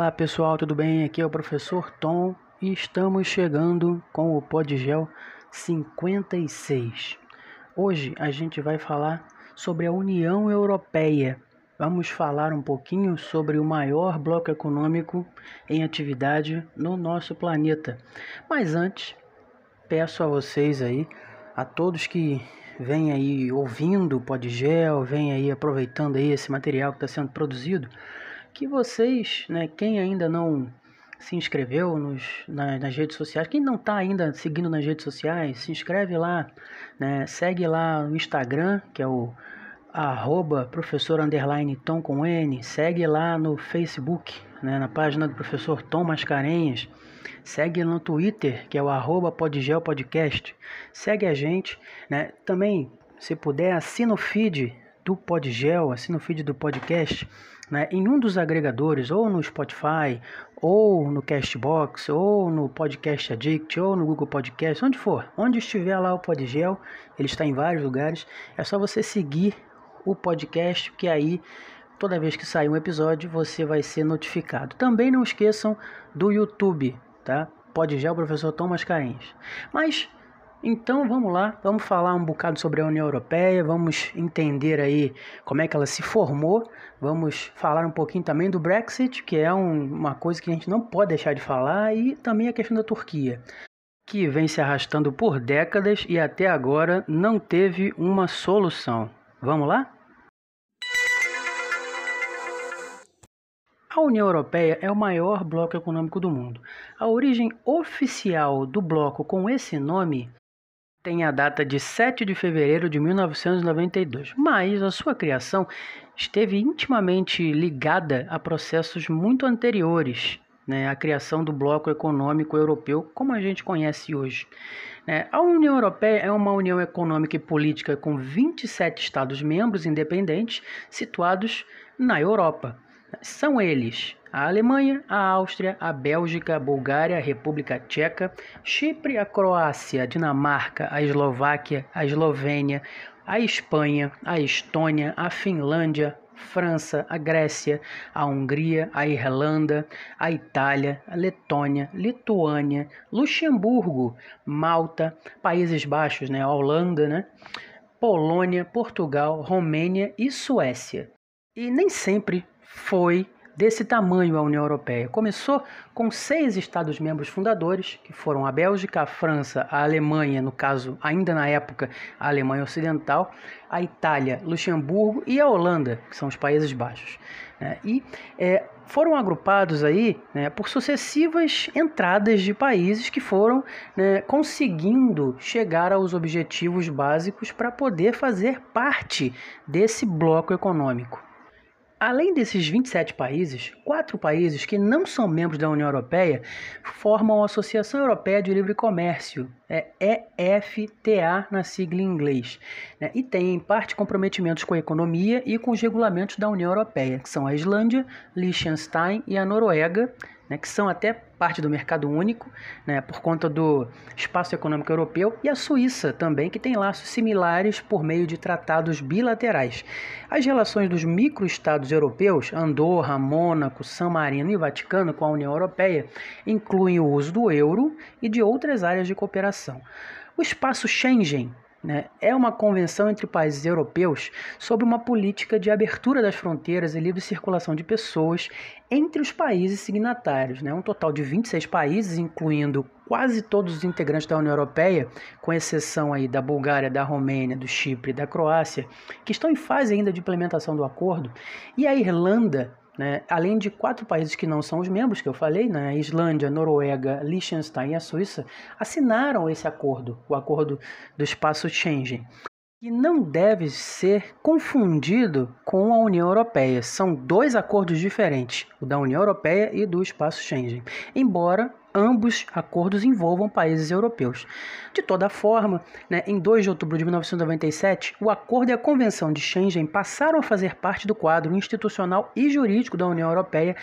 Olá pessoal, tudo bem? Aqui é o professor Tom e estamos chegando com o Podgel 56. Hoje a gente vai falar sobre a União Europeia. Vamos falar um pouquinho sobre o maior bloco econômico em atividade no nosso planeta. Mas antes, peço a vocês aí, a todos que vêm aí ouvindo o Podgel, vêm aí aproveitando aí esse material que está sendo produzido, que vocês, né, quem ainda não se inscreveu nos, nas, nas redes sociais, quem não está ainda seguindo nas redes sociais, se inscreve lá, né, segue lá no Instagram, que é o arroba professor underline Tom com N, segue lá no Facebook, né, na página do professor Tom Mascarenhas, segue no Twitter, que é o arroba Podgel Podcast, segue a gente, né, também, se puder, assina o feed do Podgel, assina o feed do podcast, né, em um dos agregadores, ou no Spotify, ou no Castbox, ou no Podcast Addict, ou no Google Podcast, onde for, onde estiver lá o Podgel, ele está em vários lugares, é só você seguir o podcast, que aí toda vez que sair um episódio você vai ser notificado. Também não esqueçam do YouTube, tá? Podgel Professor Tom Mascarenhas. Mas então vamos lá, vamos falar um bocado sobre a União Europeia, vamos entender aí como é que ela se formou, vamos falar um pouquinho também do Brexit, que é um, uma coisa que a gente não pode deixar de falar, e também a questão da Turquia, que vem se arrastando por décadas e até agora não teve uma solução. Vamos lá? A União Europeia é o maior bloco econômico do mundo. A origem oficial do bloco com esse nome tem a data de 7 de fevereiro de 1992, mas a sua criação esteve intimamente ligada a processos muito anteriores né, à criação do bloco econômico europeu como a gente conhece hoje. Né. A União Europeia é uma união econômica e política com 27 Estados-membros independentes situados na Europa. São eles a Alemanha, a Áustria, a Bélgica, a Bulgária, a República Tcheca, Chipre, a Croácia, a Dinamarca, a Eslováquia, a Eslovênia, a Espanha, a Estônia, a Finlândia, França, a Grécia, a Hungria, a Irlanda, a Itália, a Letônia, Lituânia, Luxemburgo, Malta, Países Baixos, né, a Holanda, né, Polônia, Portugal, Romênia e Suécia. E nem sempre foi desse tamanho a União Europeia. Começou com seis Estados-membros fundadores, que foram a Bélgica, a França, a Alemanha, no caso, ainda na época, a Alemanha Ocidental, a Itália, Luxemburgo e a Holanda, que são os Países Baixos. Né? E é, foram agrupados aí né, por sucessivas entradas de países que foram né, conseguindo chegar aos objetivos básicos para poder fazer parte desse bloco econômico. Além desses 27 países, quatro países que não são membros da União Europeia formam a Associação Europeia de Livre Comércio, é EFTA na sigla em inglês, né? e têm em parte comprometimentos com a economia e com os regulamentos da União Europeia, que são a Islândia, Liechtenstein e a Noruega, né, que são até parte do mercado único, né, por conta do espaço econômico europeu, e a Suíça também, que tem laços similares por meio de tratados bilaterais. As relações dos microestados europeus, Andorra, Mônaco, San Marino e Vaticano com a União Europeia, incluem o uso do euro e de outras áreas de cooperação. O espaço Schengen né, é uma convenção entre países europeus sobre uma política de abertura das fronteiras e livre circulação de pessoas entre os países signatários. Né, um total de 26 países, incluindo quase todos os integrantes da União Europeia, com exceção aí da Bulgária, da Romênia, do Chipre e da Croácia, que estão em fase ainda de implementação do acordo, e a Irlanda, né? Além de quatro países que não são os membros que eu falei, né? Islândia, Noruega, Liechtenstein e a Suíça, assinaram esse acordo, o acordo do espaço Schengen. E não deve ser confundido com a União Europeia. São dois acordos diferentes, o da União Europeia e do espaço Schengen. Embora ambos acordos envolvam países europeus. De toda forma, né, em 2 de outubro de 1997, o acordo e a Convenção de Schengen passaram a fazer parte do quadro institucional e jurídico da União Europeia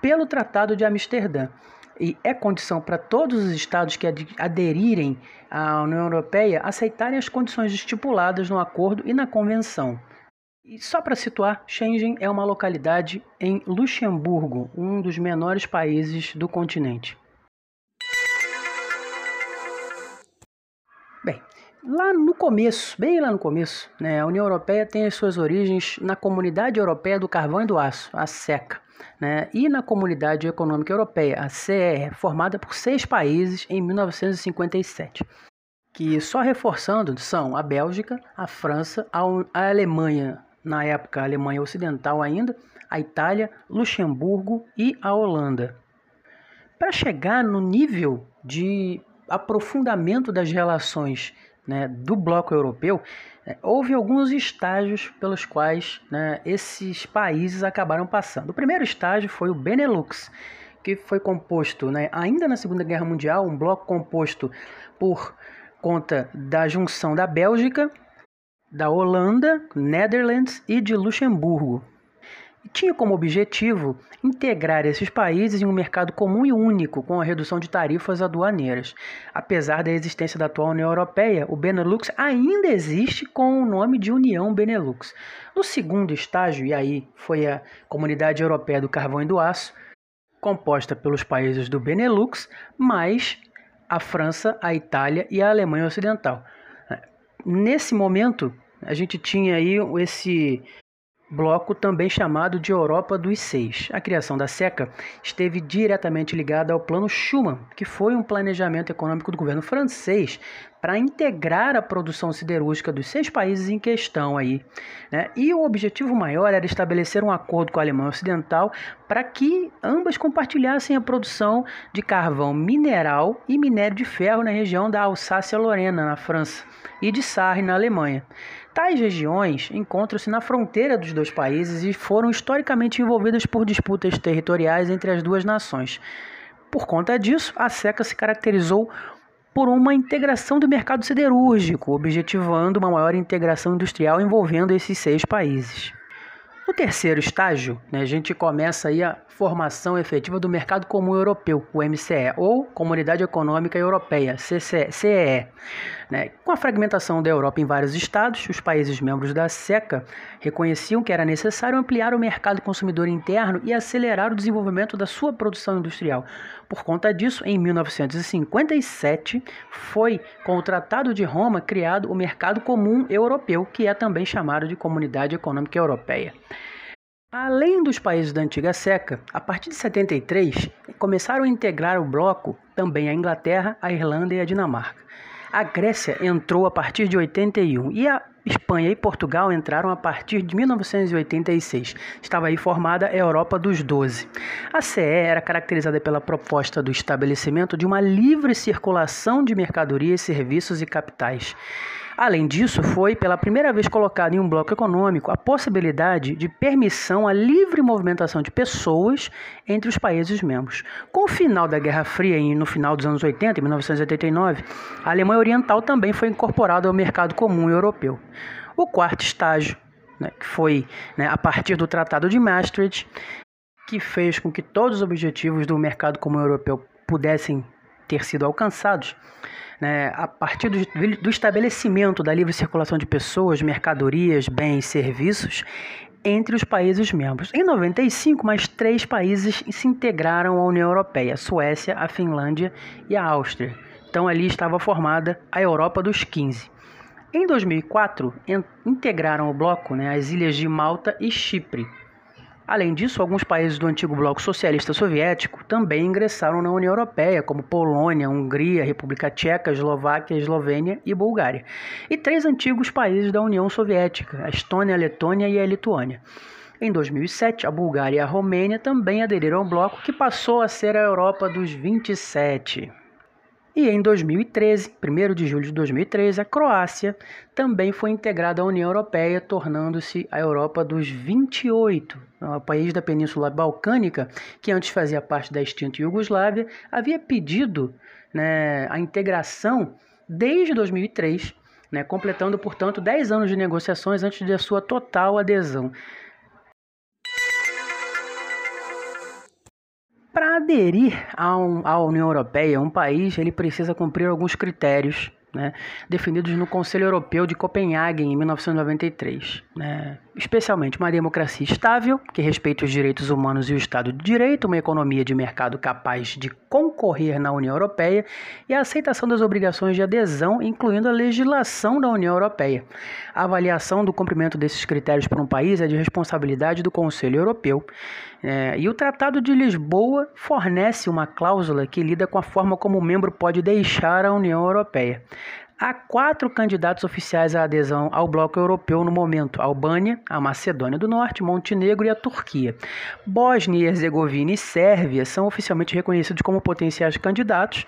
pelo Tratado de Amsterdã. E é condição para todos os estados que aderirem à União Europeia aceitarem as condições estipuladas no acordo e na convenção. E só para situar, Schengen é uma localidade em Luxemburgo, um dos menores países do continente. Bem, lá no começo, bem lá no começo, né, a União Europeia tem as suas origens na Comunidade Europeia do Carvão e do Aço, a SECA, né, e na Comunidade Econômica Europeia, a CEE, formada por seis países em 1957 que só reforçando são a Bélgica, a França, a, Alemanha, na época a Alemanha Ocidental ainda, a Itália, Luxemburgo e a Holanda. Para chegar no nível de aprofundamento das relações né, do bloco europeu, é, houve alguns estágios pelos quais né, esses países acabaram passando. O primeiro estágio foi o Benelux, que foi composto, né, ainda na Segunda Guerra Mundial, um bloco composto por conta da junção da Bélgica, da Holanda, Netherlands e de Luxemburgo. Tinha como objetivo integrar esses países em um mercado comum e único, com a redução de tarifas aduaneiras. Apesar da existência da atual União Europeia, o Benelux ainda existe com o nome de União Benelux. No segundo estágio, e aí foi a Comunidade Europeia do Carvão e do Aço, composta pelos países do Benelux, mais a França, a Itália e a Alemanha Ocidental. Nesse momento, a gente tinha aí esse bloco também chamado de Europa dos Seis. A criação da SECA esteve diretamente ligada ao Plano Schuman, que foi um planejamento econômico do governo francês para integrar a produção siderúrgica dos seis países em questão aí. Né? E o objetivo maior era estabelecer um acordo com a Alemanha Ocidental para que ambas compartilhassem a produção de carvão mineral e minério de ferro na região da Alsácia-Lorena, na França, e de Sarre, na Alemanha. Tais regiões encontram-se na fronteira dos dois países e foram historicamente envolvidas por disputas territoriais entre as duas nações. Por conta disso, a SECA se caracterizou por uma integração do mercado siderúrgico, objetivando uma maior integração industrial envolvendo esses seis países. No terceiro estágio, né, a gente começa aí a formação efetiva do Mercado Comum Europeu, o MCE, ou Comunidade Econômica Europeia, CEE. Né? Com a fragmentação da Europa em vários estados, os países membros da SECA reconheciam que era necessário ampliar o mercado consumidor interno e acelerar o desenvolvimento da sua produção industrial. Por conta disso, em 1957, foi com o Tratado de Roma criado o Mercado Comum Europeu, que é também chamado de Comunidade Econômica Europeia. Além dos países da antiga seca, a partir de 73 começaram a integrar o bloco também a Inglaterra, a Irlanda e a Dinamarca. A Grécia entrou a partir de 81 e a Espanha e Portugal entraram a partir de 1986. Estava aí formada a Europa dos Doze. A CE era caracterizada pela proposta do estabelecimento de uma livre circulação de mercadorias, serviços e capitais. Além disso, foi pela primeira vez colocado em um bloco econômico a possibilidade de permissão à livre movimentação de pessoas entre os países membros. Com o final da Guerra Fria, no final dos anos 80, em 1989, a Alemanha Oriental também foi incorporada ao mercado comum europeu. O quarto estágio, né, que foi né, a partir do Tratado de Maastricht, que fez com que todos os objetivos do mercado comum europeu pudessem ter sido alcançados, né, a partir do, do estabelecimento da livre circulação de pessoas, mercadorias, bens, serviços entre os países membros. Em 95, mais três países se integraram à União Europeia: a Suécia, a Finlândia e a Áustria. Então ali estava formada a Europa dos 15. Em 2004, integraram o bloco né, as ilhas de Malta e Chipre. Além disso, alguns países do antigo bloco socialista soviético também ingressaram na União Europeia, como Polônia, Hungria, República Tcheca, Eslováquia, Eslovênia e Bulgária. E três antigos países da União Soviética, a Estônia, a Letônia e a Lituânia. Em 2007, a Bulgária e a Romênia também aderiram ao bloco, que passou a ser a Europa dos 27. E em 2013, 1 de julho de 2013, a Croácia também foi integrada à União Europeia, tornando-se a Europa dos 28. O país da Península Balcânica, que antes fazia parte da extinta Iugoslávia, havia pedido né, a integração desde 2003, né, completando, portanto, 10 anos de negociações antes de sua total adesão. Para aderir à, à União Europeia, um país ele precisa cumprir alguns critérios né, definidos no Conselho Europeu de Copenhague em 1993. Né, especialmente uma democracia estável, que respeite os direitos humanos e o Estado de Direito, uma economia de mercado capaz de concorrer na União Europeia e a aceitação das obrigações de adesão, incluindo a legislação da União Europeia. A avaliação do cumprimento desses critérios por um país é de responsabilidade do Conselho Europeu. É, e o Tratado de Lisboa fornece uma cláusula que lida com a forma como o membro pode deixar a União Europeia. Há quatro candidatos oficiais à adesão ao bloco europeu no momento: Albânia, a Macedônia do Norte, Montenegro e a Turquia. Bósnia e Herzegovina e Sérvia são oficialmente reconhecidos como potenciais candidatos,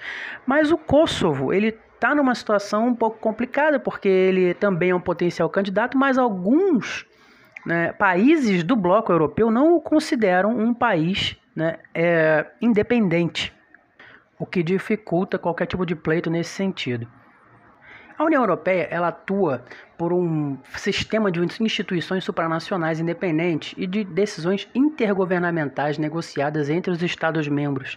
mas o Kosovo ele está numa situação um pouco complicada porque ele também é um potencial candidato, mas alguns né, países do bloco europeu não o consideram um país né, é, independente, o que dificulta qualquer tipo de pleito nesse sentido. A União Europeia ela atua por um sistema de instituições supranacionais independentes e de decisões intergovernamentais negociadas entre os Estados-membros.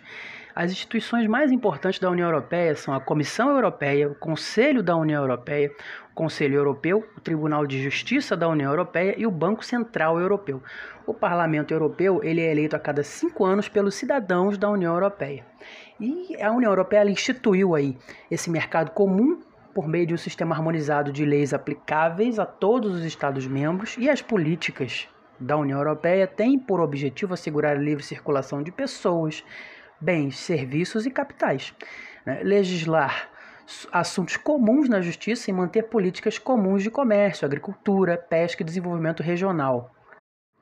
As instituições mais importantes da União Europeia são a Comissão Europeia, o Conselho da União Europeia, o Conselho Europeu, o Tribunal de Justiça da União Europeia e o Banco Central Europeu. O Parlamento Europeu ele é eleito a cada cinco anos pelos cidadãos da União Europeia. E a União Europeia instituiu aí esse mercado comum por meio de um sistema harmonizado de leis aplicáveis a todos os Estados-membros e as políticas da União Europeia têm por objetivo assegurar a livre circulação de pessoas, bens, serviços e capitais, né? legislar assuntos comuns na justiça e manter políticas comuns de comércio, agricultura, pesca e desenvolvimento regional.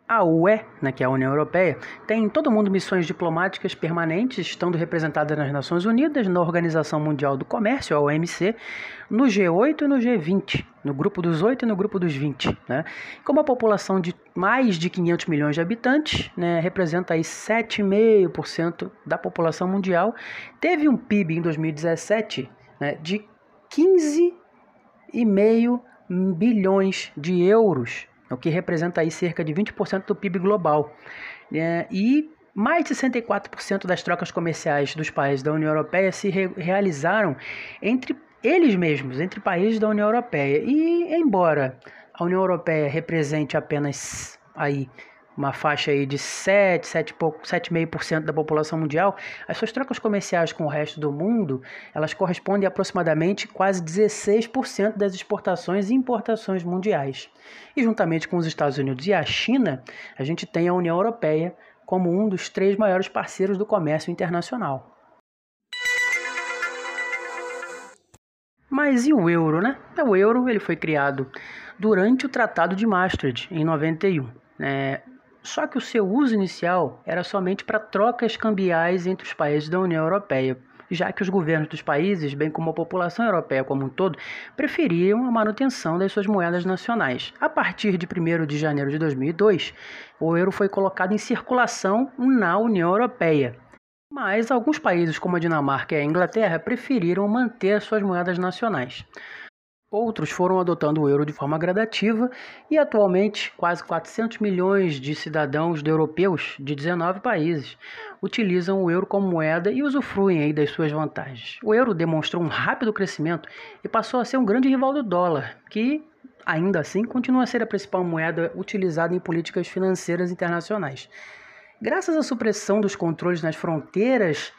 A UE, né, que é a União Europeia, tem em todo mundo missões diplomáticas permanentes, estando representadas nas Nações Unidas, na Organização Mundial do Comércio, a OMC, no G8 e no G20, no grupo dos 8 e no grupo dos 20. Né? Com uma população de mais de 500 milhões de habitantes, né, representa aí 7,5% da população mundial, teve um PIB em 2017 né, de 15,5 bilhões de euros o que representa aí cerca de 20% do PIB global. É, e mais de 64% das trocas comerciais dos países da União Europeia se re realizaram entre eles mesmos, entre países da União Europeia. E embora a União Europeia represente apenas aí uma faixa aí de 7, 7,5% da população mundial, as suas trocas comerciais com o resto do mundo, elas correspondem a aproximadamente quase 16% das exportações e importações mundiais. E juntamente com os Estados Unidos e a China, a gente tem a União Europeia como um dos três maiores parceiros do comércio internacional. Mas e o euro, né? O euro ele foi criado durante o Tratado de Maastricht, em 91. É, só que o seu uso inicial era somente para trocas cambiais entre os países da União Europeia, já que os governos dos países, bem como a população europeia como um todo, preferiam a manutenção das suas moedas nacionais. A partir de 1 de janeiro de 2002, o euro foi colocado em circulação na União Europeia. Mas alguns países, como a Dinamarca e a Inglaterra, preferiram manter suas moedas nacionais. Outros foram adotando o euro de forma gradativa e atualmente quase 400 milhões de cidadãos de europeus de 19 países utilizam o euro como moeda e usufruem aí das suas vantagens. O euro demonstrou um rápido crescimento e passou a ser um grande rival do dólar, que ainda assim continua a ser a principal moeda utilizada em políticas financeiras internacionais. Graças à supressão dos controles nas fronteiras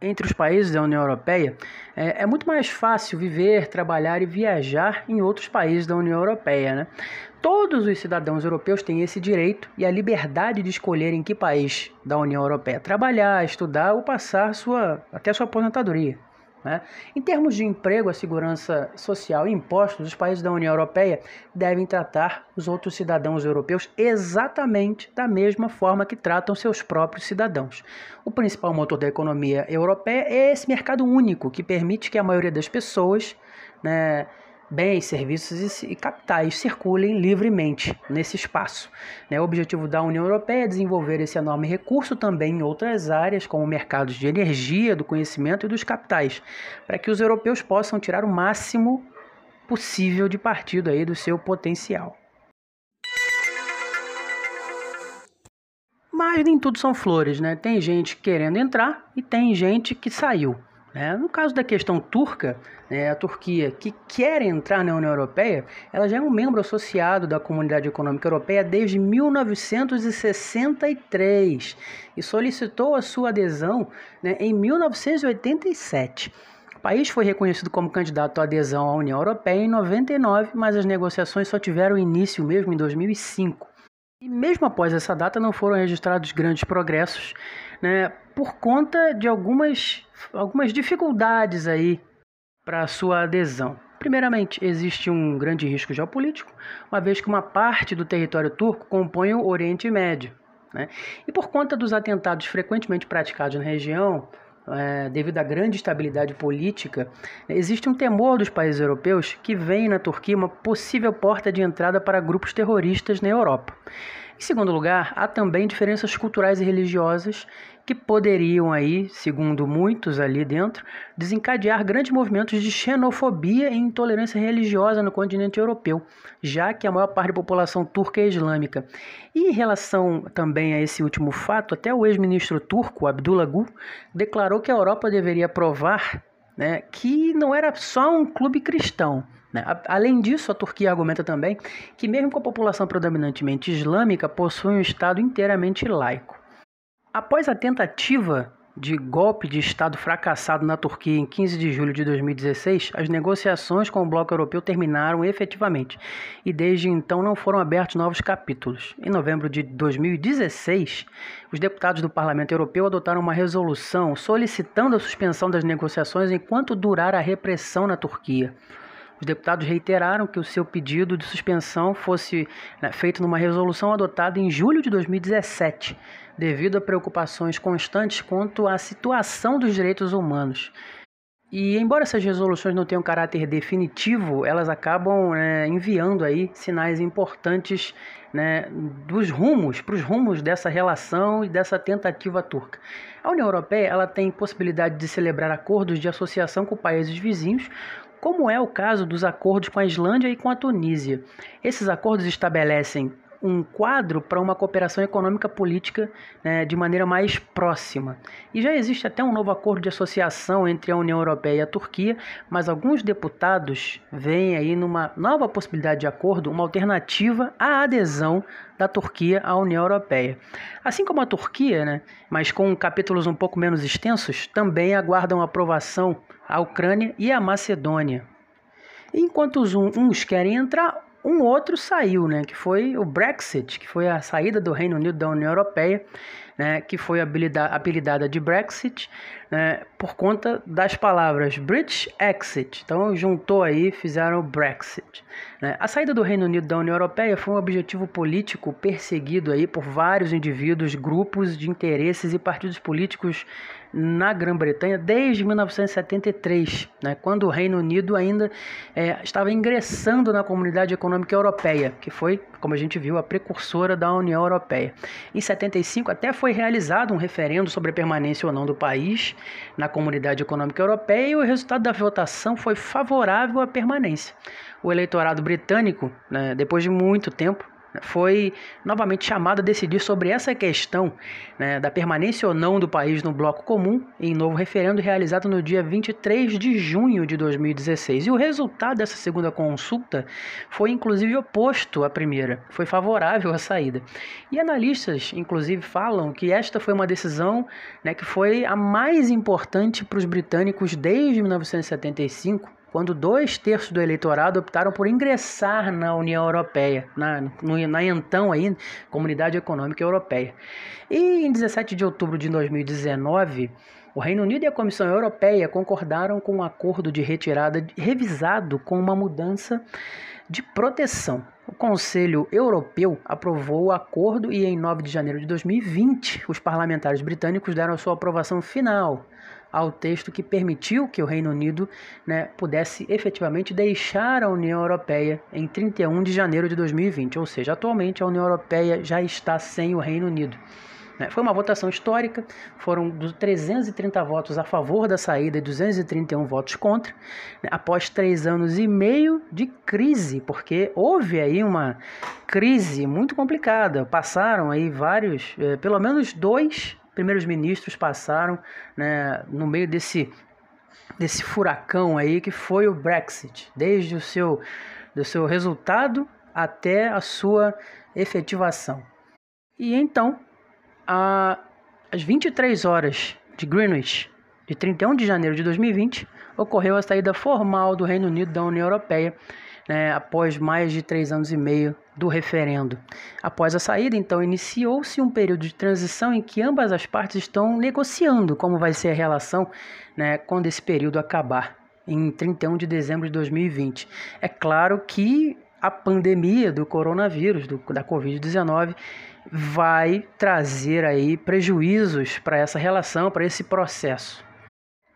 entre os países da União Europeia, é, é, muito mais fácil viver, trabalhar e viajar em outros países da União Europeia. Né? Todos os cidadãos europeus têm esse direito e a liberdade de escolher em que país da União Europeia trabalhar, estudar ou passar sua, até sua aposentadoria. Né? Em termos de emprego, a segurança social e impostos, os países da União Europeia devem tratar os outros cidadãos europeus exatamente da mesma forma que tratam seus próprios cidadãos. O principal motor da economia europeia é esse mercado único que permite que a maioria das pessoas né, bens, serviços e capitais circulem livremente nesse espaço. Né? O objetivo da União Europeia é desenvolver esse enorme recurso também em outras áreas, como mercados de energia, do conhecimento e dos capitais, para que os europeus possam tirar o máximo possível de partido aí do seu potencial. Mas nem tudo são flores, né? Tem gente querendo entrar e tem gente que saiu. É, no caso da questão turca, né, a Turquia, que quer entrar na União Europeia, ela já é um membro associado da Comunidade Econômica Europeia desde 1963 e solicitou a sua adesão né, em 1987. O país foi reconhecido como candidato à adesão à União Europeia em 99, mas as negociações só tiveram início mesmo em 2005. E mesmo após essa data não foram registrados grandes progressos, né, por conta de algumas, algumas dificuldades aí para a sua adesão. Primeiramente, existe um grande risco geopolítico, uma vez que uma parte do território turco compõe o Oriente Médio. Né? E por conta dos atentados frequentemente praticados na região, é, devido à grande estabilidade política, existe um temor dos países europeus que veem na Turquia uma possível porta de entrada para grupos terroristas na Europa. Em segundo lugar, há também diferenças culturais e religiosas que poderiam aí, segundo muitos ali dentro, desencadear grandes movimentos de xenofobia e intolerância religiosa no continente europeu, já que a maior parte da população turca é islâmica. E em relação também a esse último fato, até o ex-ministro turco Abdullah Gül declarou que a Europa deveria provar né, que não era só um clube cristão, né? Além disso, a Turquia argumenta também que, mesmo com a população predominantemente islâmica, possui um Estado inteiramente laico. Após a tentativa de golpe de Estado fracassado na Turquia em 15 de julho de 2016, as negociações com o bloco europeu terminaram efetivamente e desde então não foram abertos novos capítulos. Em novembro de 2016, os deputados do Parlamento Europeu adotaram uma resolução solicitando a suspensão das negociações enquanto durar a repressão na Turquia. Os deputados reiteraram que o seu pedido de suspensão fosse né, feito numa resolução adotada em julho de 2017, devido a preocupações constantes quanto à situação dos direitos humanos. E embora essas resoluções não tenham caráter definitivo, elas acabam né, enviando aí sinais importantes né, dos rumos, para os rumos dessa relação e dessa tentativa turca. A União Europeia ela tem possibilidade de celebrar acordos de associação com países vizinhos, como é o caso dos acordos com a Islândia e com a Tunísia. Esses acordos estabelecem um quadro para uma cooperação econômica política né, de maneira mais próxima. E já existe até um novo acordo de associação entre a União Europeia e a Turquia, mas alguns deputados veem aí numa nova possibilidade de acordo uma alternativa à adesão da Turquia à União Europeia. Assim como a Turquia, né, mas com capítulos um pouco menos extensos, também aguardam aprovação a Ucrânia e a Macedônia. Enquanto uns querem entrar, um outro saiu, né, que foi o Brexit, que foi a saída do Reino Unido da União Europeia, né, que foi apelidada de Brexit, né, por conta das palavras British Exit. Então juntou aí, fizeram o Brexit. Né. A saída do Reino Unido da União Europeia foi um objetivo político perseguido aí por vários indivíduos, grupos de interesses e partidos políticos na Grã-Bretanha desde 1973, né, quando o Reino Unido ainda é, estava ingressando na Comunidade Econômica Europeia, que foi, como a gente viu, a precursora da União Europeia. Em 75 até foi realizado um referendo sobre a permanência ou não do país na Comunidade Econômica Europeia e o resultado da votação foi favorável à permanência. O eleitorado britânico, né, depois de muito tempo, foi novamente chamado a decidir sobre essa questão né, da permanência ou não do país no bloco comum em novo referendo realizado no dia 23 de junho de 2016. E o resultado dessa segunda consulta foi inclusive oposto à primeira, foi favorável à saída. E analistas, inclusive, falam que esta foi uma decisão né, que foi a mais importante para os britânicos desde 1975 quando dois terços do eleitorado optaram por ingressar na União Europeia, na, no, na então aí, Comunidade Econômica Europeia. E em 17 de outubro de 2019, o Reino Unido e a Comissão Europeia concordaram com um acordo de retirada revisado com uma mudança de proteção. O Conselho Europeu aprovou o acordo e em 9 de janeiro de 2020, os parlamentares britânicos deram sua aprovação final ao texto que permitiu que o Reino Unido né, pudesse efetivamente deixar a União Europeia em 31 de janeiro de 2020, ou seja, atualmente a União Europeia já está sem o Reino Unido. Né. Foi uma votação histórica, foram 330 votos a favor da saída e 231 votos contra, né, após três anos e meio de crise, porque houve aí uma crise muito complicada. Passaram aí vários, eh, pelo menos dois primeiros ministros passaram né, no meio desse desse furacão aí que foi o Brexit, desde o seu, do seu resultado até a sua efetivação. E então, às 23 horas de Greenwich, de 31 de janeiro de 2020, ocorreu a saída formal do Reino Unido da União Europeia, né, após mais de três anos e meio do referendo. Após a saída, então, iniciou-se um período de transição em que ambas as partes estão negociando como vai ser a relação né, quando esse período acabar, em 31 de dezembro de 2020. É claro que a pandemia do coronavírus, do, da Covid-19, vai trazer aí prejuízos para essa relação, para esse processo.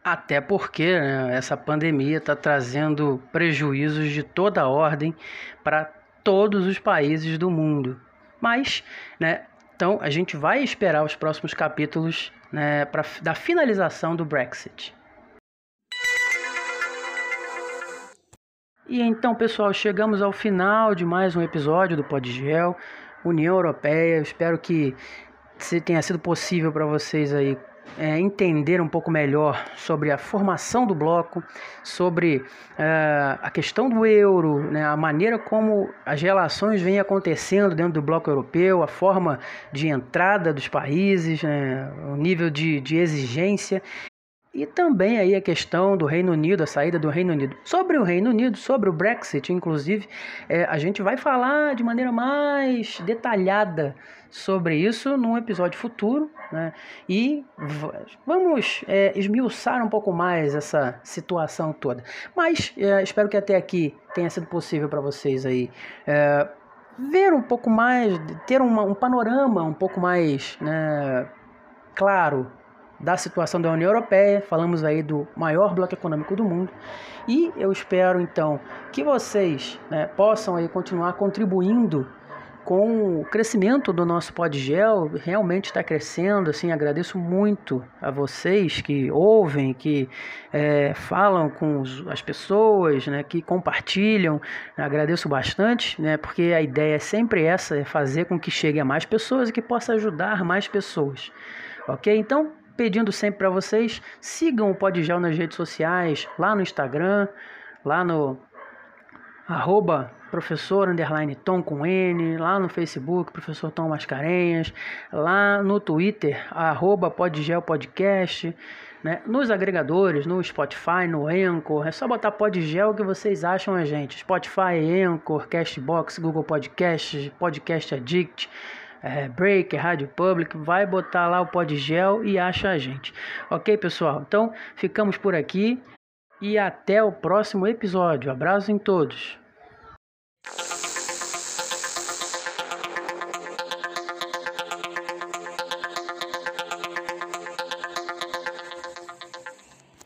Até porque né, essa pandemia está trazendo prejuízos de toda ordem para todos os países do mundo. Mas, né, então a gente vai esperar os próximos capítulos né, pra, da finalização do Brexit. E então, pessoal, chegamos ao final de mais um episódio do Podgel, União Europeia. Eu espero que tenha sido possível para vocês aí é, entender um pouco melhor sobre a formação do bloco, sobre é, a questão do euro, né, a maneira como as relações vêm acontecendo dentro do bloco europeu, a forma de entrada dos países, né, o nível de, de exigência e também aí a questão do Reino Unido, a saída do Reino Unido. Sobre o Reino Unido, sobre o Brexit, inclusive, é, a gente vai falar de maneira mais detalhada sobre isso num episódio futuro, né? E vamos é, esmiuçar um pouco mais essa situação toda. Mas é, espero que até aqui tenha sido possível para vocês aí é, ver um pouco mais, ter uma, um panorama um pouco mais né, claro da situação da União Europeia, falamos aí do maior bloco econômico do mundo. E eu espero então que vocês né, possam aí continuar contribuindo com o crescimento do nosso Podgel, realmente está crescendo, assim, agradeço muito a vocês que ouvem, que é, falam com as pessoas, né, que compartilham, agradeço bastante, né, porque a ideia é sempre essa, é fazer com que chegue a mais pessoas e que possa ajudar mais pessoas, ok? Então, pedindo sempre para vocês, sigam o Podgel nas redes sociais, lá no Instagram, lá no arroba professor underline Tom com N, lá no Facebook, professor Tom Mascarenhas, lá no Twitter, arroba Podgel Podcast, né? nos agregadores, no Spotify, no Anchor, é só botar Podgel que vocês acham a gente, Spotify, Anchor, Castbox, Google Podcast, Podcast Addict, é, Break, Rádio Public, vai botar lá o Podgel e acha a gente. Ok, pessoal? Então ficamos por aqui e até o próximo episódio. Abraço em todos.